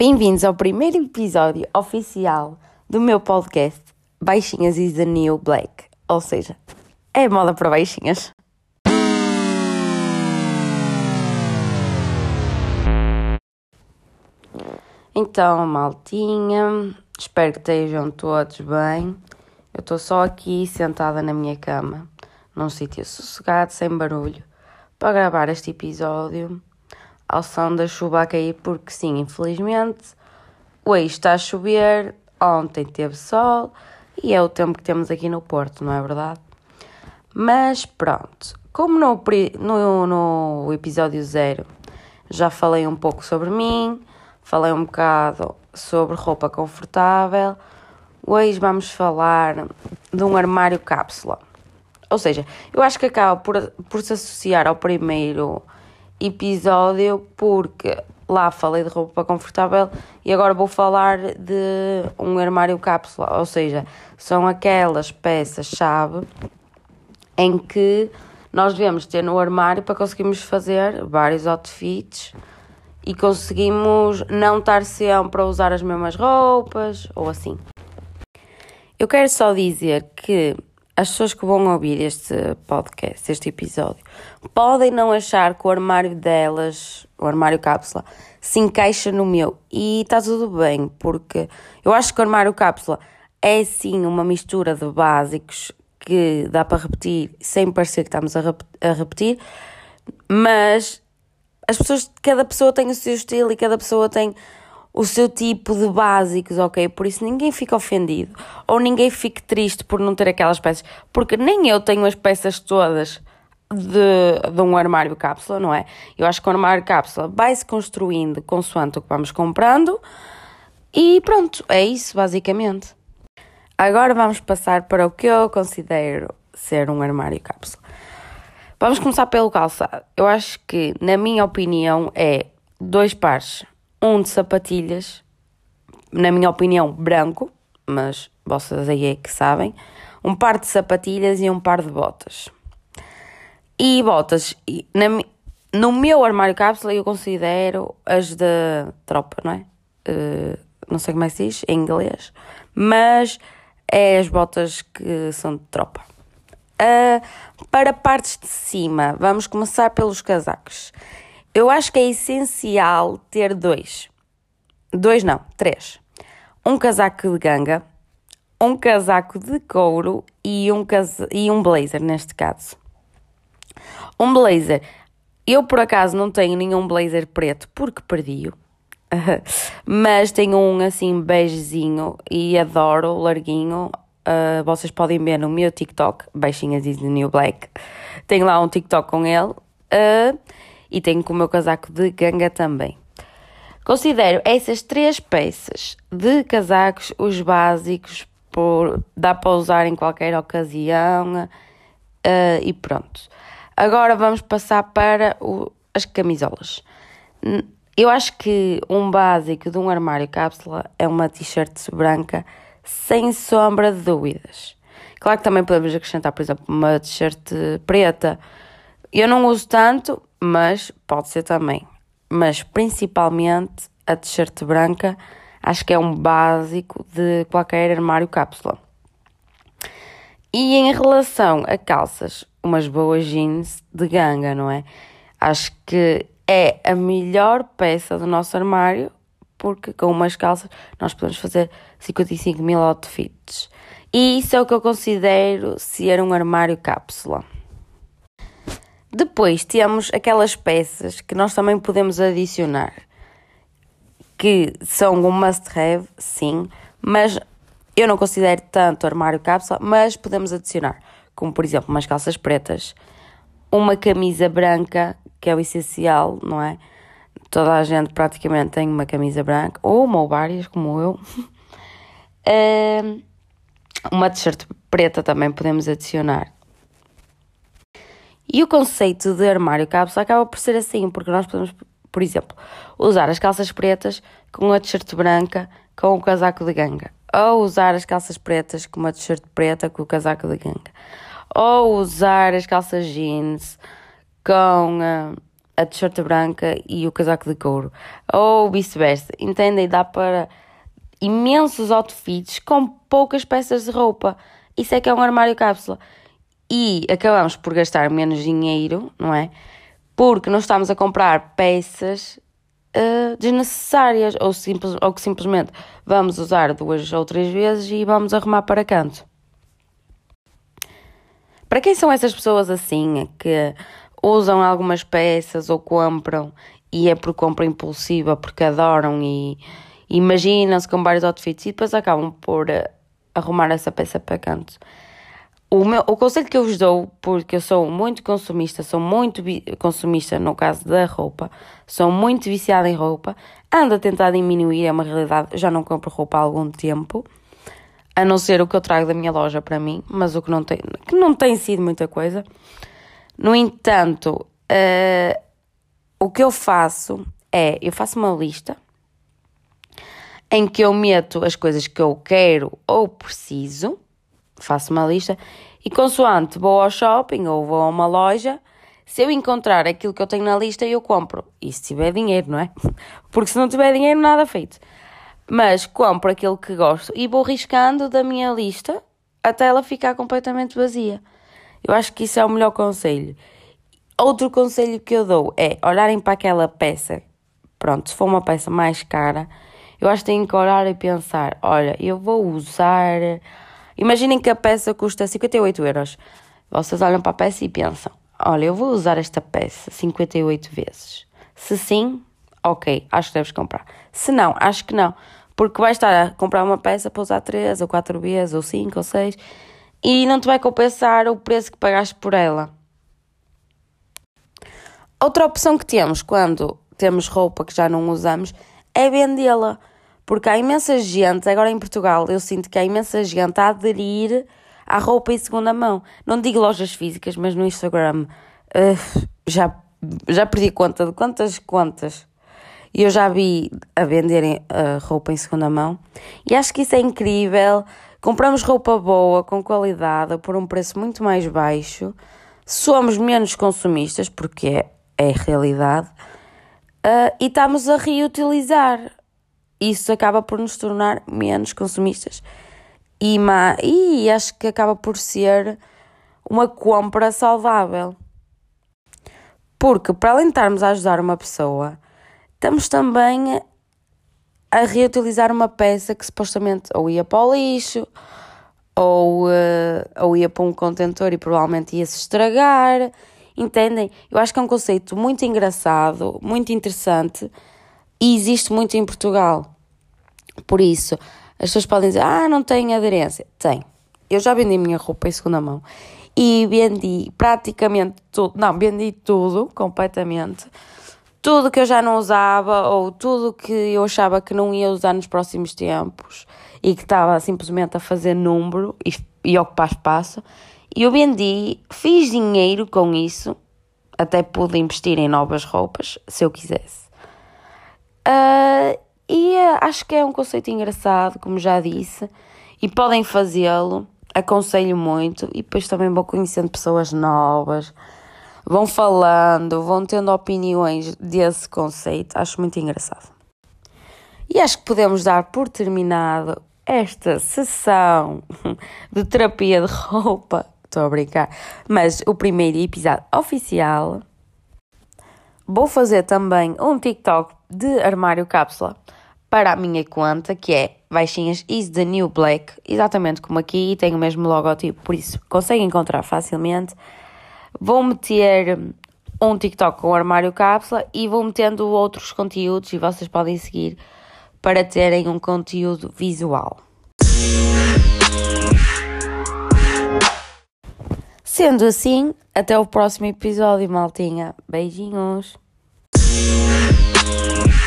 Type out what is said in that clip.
Bem-vindos ao primeiro episódio oficial do meu podcast Baixinhas is the New Black, ou seja, é moda para baixinhas. Então, maltinha, espero que estejam todos bem. Eu estou só aqui sentada na minha cama, num sítio sossegado, sem barulho, para gravar este episódio ao som da chuva a cair, porque sim, infelizmente, hoje está a chover, ontem teve sol e é o tempo que temos aqui no Porto, não é verdade? Mas pronto, como no, no, no episódio zero já falei um pouco sobre mim, falei um bocado sobre roupa confortável, hoje vamos falar de um armário cápsula. Ou seja, eu acho que acaba por, por se associar ao primeiro episódio porque lá falei de roupa confortável e agora vou falar de um armário cápsula, ou seja, são aquelas peças-chave em que nós devemos ter no armário para conseguirmos fazer vários outfits e conseguimos não estar sempre a usar as mesmas roupas ou assim. Eu quero só dizer que as pessoas que vão ouvir este podcast, este episódio, podem não achar que o armário delas, o armário cápsula, se encaixa no meu. E está tudo bem, porque eu acho que o armário cápsula é sim uma mistura de básicos que dá para repetir sem parecer que estamos a, rep a repetir, mas as pessoas, cada pessoa tem o seu estilo e cada pessoa tem o seu tipo de básicos, ok? Por isso ninguém fica ofendido ou ninguém fique triste por não ter aquelas peças, porque nem eu tenho as peças todas de, de um armário cápsula, não é? Eu acho que o armário cápsula vai se construindo consoante o que vamos comprando e pronto, é isso basicamente. Agora vamos passar para o que eu considero ser um armário cápsula. Vamos começar pelo calçado. Eu acho que, na minha opinião, é dois pares um de sapatilhas, na minha opinião, branco, mas vocês aí é que sabem, um par de sapatilhas e um par de botas. E botas, na, no meu armário cápsula eu considero as da tropa, não é? Uh, não sei como é que se diz em inglês, mas é as botas que são de tropa. Uh, para partes de cima, vamos começar pelos casacos. Eu acho que é essencial ter dois. Dois não, três. Um casaco de ganga, um casaco de couro e um, casa... e um blazer, neste caso. Um blazer. Eu, por acaso, não tenho nenhum blazer preto porque perdi-o. Mas tenho um assim beijezinho e adoro, larguinho. Uh, vocês podem ver no meu TikTok, Baixinhas is New Black. Tenho lá um TikTok com ele. Uh, e tenho com o meu casaco de ganga também. Considero essas três peças de casacos os básicos, por, dá para usar em qualquer ocasião uh, e pronto. Agora vamos passar para o, as camisolas. Eu acho que um básico de um armário cápsula é uma t-shirt branca, sem sombra de dúvidas. Claro que também podemos acrescentar, por exemplo, uma t-shirt preta. Eu não uso tanto, mas pode ser também. Mas principalmente a t-shirt branca, acho que é um básico de qualquer armário cápsula. E em relação a calças, umas boas jeans de ganga, não é? Acho que é a melhor peça do nosso armário, porque com umas calças nós podemos fazer 55 mil outfits. E isso é o que eu considero ser um armário cápsula. Depois temos aquelas peças que nós também podemos adicionar, que são um must-have, sim, mas eu não considero tanto armário cápsula, mas podemos adicionar, como por exemplo umas calças pretas, uma camisa branca, que é o essencial, não é? Toda a gente praticamente tem uma camisa branca, ou uma ou várias, como eu. uma t-shirt preta também podemos adicionar. E o conceito de armário cápsula acaba por ser assim, porque nós podemos, por exemplo, usar as calças pretas com a t-shirt branca com o casaco de ganga. Ou usar as calças pretas com uma t-shirt preta com o casaco de ganga. Ou usar as calças jeans com uh, a t-shirt branca e o casaco de couro. Ou vice-versa. Entendem? Dá para imensos outfits com poucas peças de roupa. Isso é que é um armário cápsula. E acabamos por gastar menos dinheiro, não é? Porque não estamos a comprar peças uh, desnecessárias ou, simples, ou que simplesmente vamos usar duas ou três vezes e vamos arrumar para canto. Para quem são essas pessoas assim que usam algumas peças ou compram e é por compra impulsiva porque adoram e imaginam-se com vários outfits e depois acabam por uh, arrumar essa peça para canto. O, meu, o conselho que eu vos dou, porque eu sou muito consumista, sou muito consumista no caso da roupa, sou muito viciada em roupa, ando a tentar diminuir, é uma realidade, já não compro roupa há algum tempo, a não ser o que eu trago da minha loja para mim, mas o que não tem, que não tem sido muita coisa. No entanto, uh, o que eu faço é, eu faço uma lista em que eu meto as coisas que eu quero ou preciso, faço uma lista, e consoante vou ao shopping ou vou a uma loja, se eu encontrar aquilo que eu tenho na lista, eu compro. E se tiver dinheiro, não é? Porque se não tiver dinheiro, nada feito. Mas compro aquilo que gosto e vou riscando da minha lista até ela ficar completamente vazia. Eu acho que isso é o melhor conselho. Outro conselho que eu dou é olharem para aquela peça. Pronto, se for uma peça mais cara, eu acho que têm que olhar e pensar: olha, eu vou usar. Imaginem que a peça custa 58 euros. Vocês olham para a peça e pensam: olha, eu vou usar esta peça 58 vezes. Se sim, ok, acho que deves comprar. Se não, acho que não. Porque vais estar a comprar uma peça para usar 3 ou 4 vezes, ou 5 ou 6, e não te vai compensar o preço que pagaste por ela. Outra opção que temos quando temos roupa que já não usamos é vendê-la. Porque há imensa gente, agora em Portugal, eu sinto que há imensa gente a aderir à roupa em segunda mão. Não digo lojas físicas, mas no Instagram uh, já, já perdi conta de quantas contas e eu já vi a venderem uh, roupa em segunda mão e acho que isso é incrível. Compramos roupa boa, com qualidade, por um preço muito mais baixo. Somos menos consumistas, porque é, é realidade, uh, e estamos a reutilizar. Isso acaba por nos tornar menos consumistas. E, e acho que acaba por ser uma compra saudável. Porque, para além de estarmos a ajudar uma pessoa, Estamos também a reutilizar uma peça que supostamente ou ia para o lixo ou, uh, ou ia para um contentor e provavelmente ia se estragar. Entendem? Eu acho que é um conceito muito engraçado, muito interessante e existe muito em Portugal. Por isso, as pessoas podem dizer: Ah, não tem aderência. Tem. Eu já vendi minha roupa em segunda mão e vendi praticamente tudo. Não, vendi tudo completamente tudo que eu já não usava ou tudo que eu achava que não ia usar nos próximos tempos e que estava simplesmente a fazer número e, e ocupar espaço. E eu vendi, fiz dinheiro com isso, até pude investir em novas roupas, se eu quisesse. Uh, e uh, acho que é um conceito engraçado, como já disse, e podem fazê-lo, aconselho muito, e depois também vou conhecendo pessoas novas vão falando, vão tendo opiniões desse conceito. Acho muito engraçado. E acho que podemos dar por terminado esta sessão de terapia de roupa. Estou a brincar. Mas o primeiro episódio oficial. Vou fazer também um TikTok de armário cápsula para a minha conta, que é Baixinhas is the new black, exatamente como aqui, e tem o mesmo logotipo, por isso conseguem encontrar facilmente. Vou meter um TikTok com armário cápsula e vou metendo outros conteúdos e vocês podem seguir para terem um conteúdo visual. Sendo assim, até o próximo episódio, maltinha. Beijinhos. Yeah.